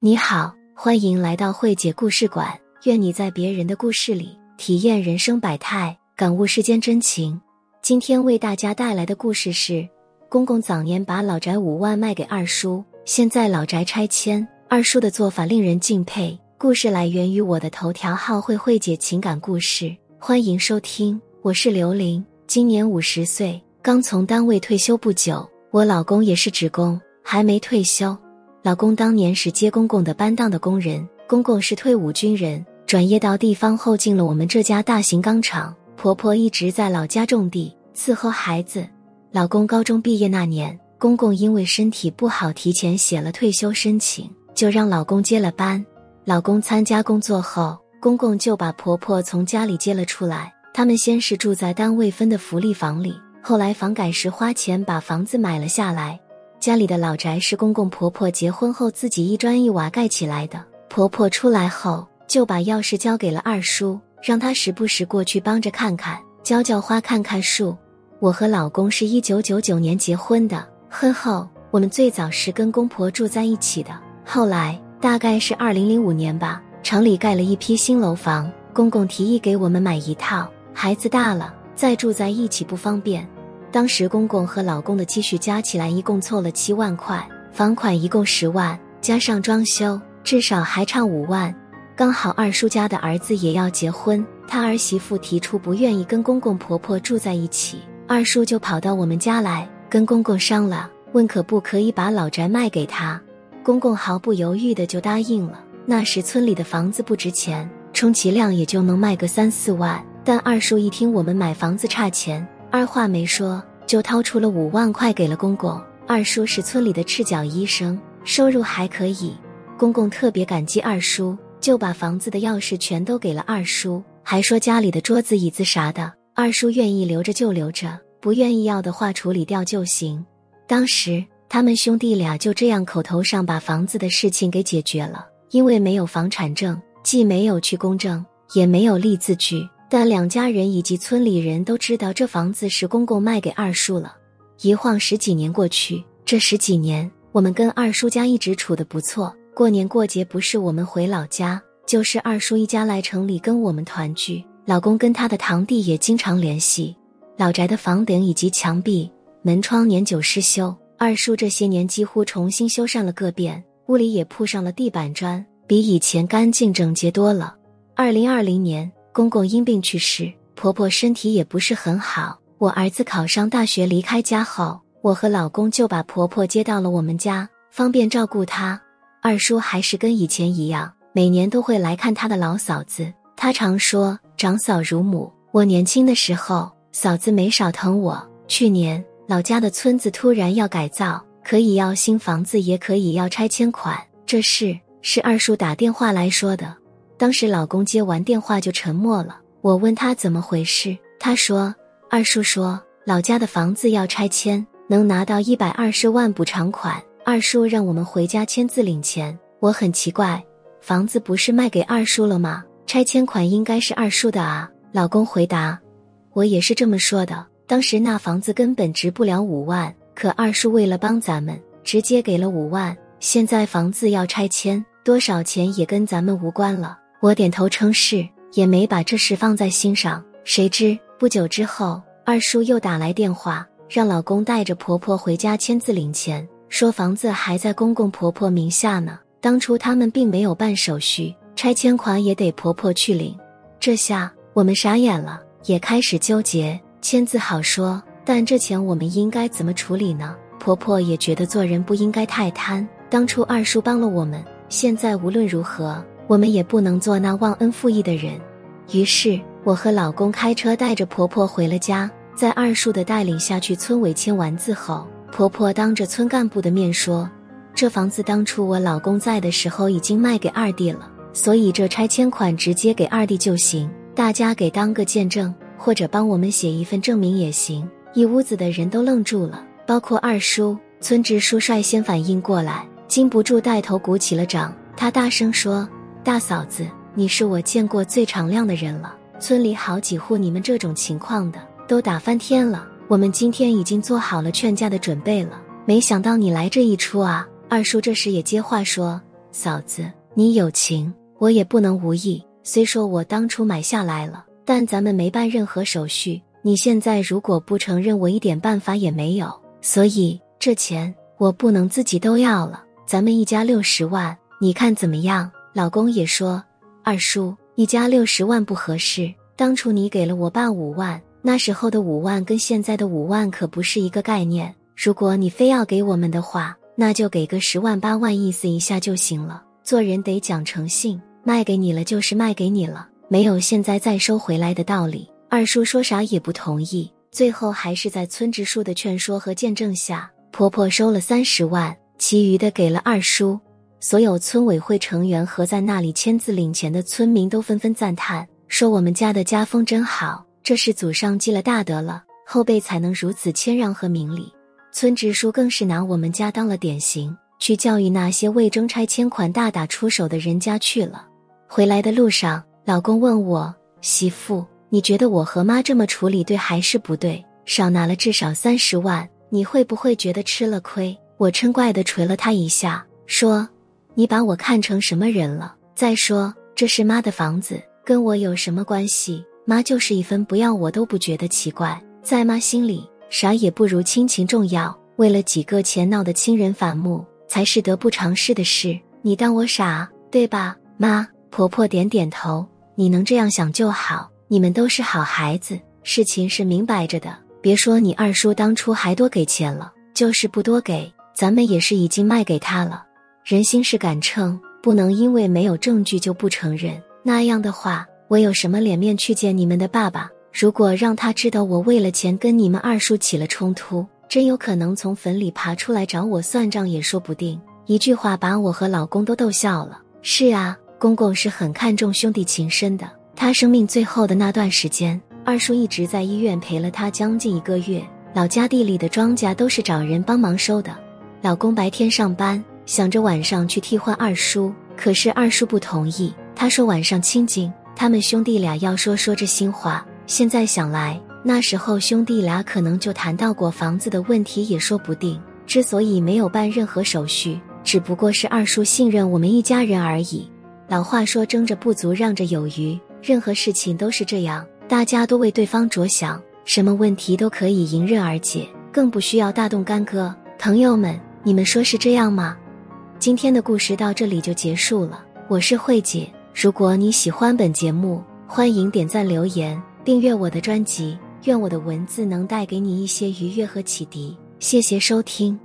你好，欢迎来到慧姐故事馆。愿你在别人的故事里体验人生百态，感悟世间真情。今天为大家带来的故事是：公公早年把老宅五万卖给二叔，现在老宅拆迁，二叔的做法令人敬佩。故事来源于我的头条号“慧慧姐情感故事”，欢迎收听。我是刘玲，今年五十岁，刚从单位退休不久。我老公也是职工，还没退休。老公当年是接公公的班当的工人，公公是退伍军人，转业到地方后进了我们这家大型钢厂。婆婆一直在老家种地伺候孩子。老公高中毕业那年，公公因为身体不好，提前写了退休申请，就让老公接了班。老公参加工作后，公公就把婆婆从家里接了出来。他们先是住在单位分的福利房里，后来房改时花钱把房子买了下来。家里的老宅是公公婆婆结婚后自己一砖一瓦盖起来的。婆婆出来后就把钥匙交给了二叔，让他时不时过去帮着看看、浇浇花、看看树。我和老公是一九九九年结婚的，婚后我们最早是跟公婆住在一起的。后来大概是二零零五年吧，厂里盖了一批新楼房，公公提议给我们买一套。孩子大了，再住在一起不方便。当时公公和老公的积蓄加起来一共凑了七万块，房款一共十万，加上装修，至少还差五万。刚好二叔家的儿子也要结婚，他儿媳妇提出不愿意跟公公婆婆住在一起，二叔就跑到我们家来跟公公商量，问可不可以把老宅卖给他。公公毫不犹豫的就答应了。那时村里的房子不值钱，充其量也就能卖个三四万，但二叔一听我们买房子差钱。二话没说，就掏出了五万块给了公公。二叔是村里的赤脚医生，收入还可以。公公特别感激二叔，就把房子的钥匙全都给了二叔，还说家里的桌子椅子啥的，二叔愿意留着就留着，不愿意要的话处理掉就行。当时他们兄弟俩就这样口头上把房子的事情给解决了，因为没有房产证，既没有去公证，也没有立字据。但两家人以及村里人都知道这房子是公公卖给二叔了。一晃十几年过去，这十几年我们跟二叔家一直处的不错。过年过节不是我们回老家，就是二叔一家来城里跟我们团聚。老公跟他的堂弟也经常联系。老宅的房顶以及墙壁、门窗年久失修，二叔这些年几乎重新修缮了个遍，屋里也铺上了地板砖，比以前干净整洁多了。二零二零年。公公因病去世，婆婆身体也不是很好。我儿子考上大学离开家后，我和老公就把婆婆接到了我们家，方便照顾她。二叔还是跟以前一样，每年都会来看他的老嫂子。他常说长嫂如母。我年轻的时候，嫂子没少疼我。去年老家的村子突然要改造，可以要新房子，也可以要拆迁款。这事是二叔打电话来说的。当时老公接完电话就沉默了。我问他怎么回事，他说：“二叔说老家的房子要拆迁，能拿到一百二十万补偿款。二叔让我们回家签字领钱。我很奇怪，房子不是卖给二叔了吗？拆迁款应该是二叔的啊。”老公回答：“我也是这么说的。当时那房子根本值不了五万，可二叔为了帮咱们，直接给了五万。现在房子要拆迁，多少钱也跟咱们无关了。”我点头称是，也没把这事放在心上。谁知不久之后，二叔又打来电话，让老公带着婆婆回家签字领钱，说房子还在公公婆婆名下呢。当初他们并没有办手续，拆迁款也得婆婆去领。这下我们傻眼了，也开始纠结。签字好说，但这钱我们应该怎么处理呢？婆婆也觉得做人不应该太贪。当初二叔帮了我们，现在无论如何。我们也不能做那忘恩负义的人，于是我和老公开车带着婆婆回了家。在二叔的带领下去村委签完字后，婆婆当着村干部的面说：“这房子当初我老公在的时候已经卖给二弟了，所以这拆迁款直接给二弟就行。大家给当个见证，或者帮我们写一份证明也行。”一屋子的人都愣住了，包括二叔。村支书率先反应过来，禁不住带头鼓起了掌。他大声说。大嫂子，你是我见过最敞亮的人了。村里好几户你们这种情况的都打翻天了。我们今天已经做好了劝架的准备了，没想到你来这一出啊！二叔这时也接话说：“嫂子，你有情，我也不能无义。虽说我当初买下来了，但咱们没办任何手续。你现在如果不承认，我一点办法也没有。所以这钱我不能自己都要了。咱们一家六十万，你看怎么样？老公也说，二叔你家六十万不合适。当初你给了我爸五万，那时候的五万跟现在的五万可不是一个概念。如果你非要给我们的话，那就给个十万八万，意思一下就行了。做人得讲诚信，卖给你了就是卖给你了，没有现在再收回来的道理。二叔说啥也不同意，最后还是在村支书的劝说和见证下，婆婆收了三十万，其余的给了二叔。所有村委会成员和在那里签字领钱的村民都纷纷赞叹，说我们家的家风真好，这是祖上积了大德了，后辈才能如此谦让和明理。村支书更是拿我们家当了典型。去教育那些为争拆迁款大打出手的人家去了。回来的路上，老公问我媳妇：“你觉得我和妈这么处理对还是不对？少拿了至少三十万，你会不会觉得吃了亏？”我嗔怪的捶了他一下，说：“你把我看成什么人了？再说这是妈的房子，跟我有什么关系？妈就是一分不要，我都不觉得奇怪。在妈心里，啥也不如亲情重要。为了几个钱闹得亲人反目。”才是得不偿失的事，你当我傻对吧？妈，婆婆点点头。你能这样想就好，你们都是好孩子，事情是明摆着的。别说你二叔当初还多给钱了，就是不多给，咱们也是已经卖给他了。人心是杆秤，不能因为没有证据就不承认。那样的话，我有什么脸面去见你们的爸爸？如果让他知道我为了钱跟你们二叔起了冲突。真有可能从坟里爬出来找我算账也说不定。一句话把我和老公都逗笑了。是啊，公公是很看重兄弟情深的。他生命最后的那段时间，二叔一直在医院陪了他将近一个月。老家地里的庄稼都是找人帮忙收的。老公白天上班，想着晚上去替换二叔，可是二叔不同意。他说晚上清静，他们兄弟俩要说说这心话。现在想来。那时候兄弟俩可能就谈到过房子的问题，也说不定。之所以没有办任何手续，只不过是二叔信任我们一家人而已。老话说，争着不足，让着有余。任何事情都是这样，大家都为对方着想，什么问题都可以迎刃而解，更不需要大动干戈。朋友们，你们说是这样吗？今天的故事到这里就结束了。我是慧姐，如果你喜欢本节目，欢迎点赞、留言、订阅我的专辑。愿我的文字能带给你一些愉悦和启迪。谢谢收听。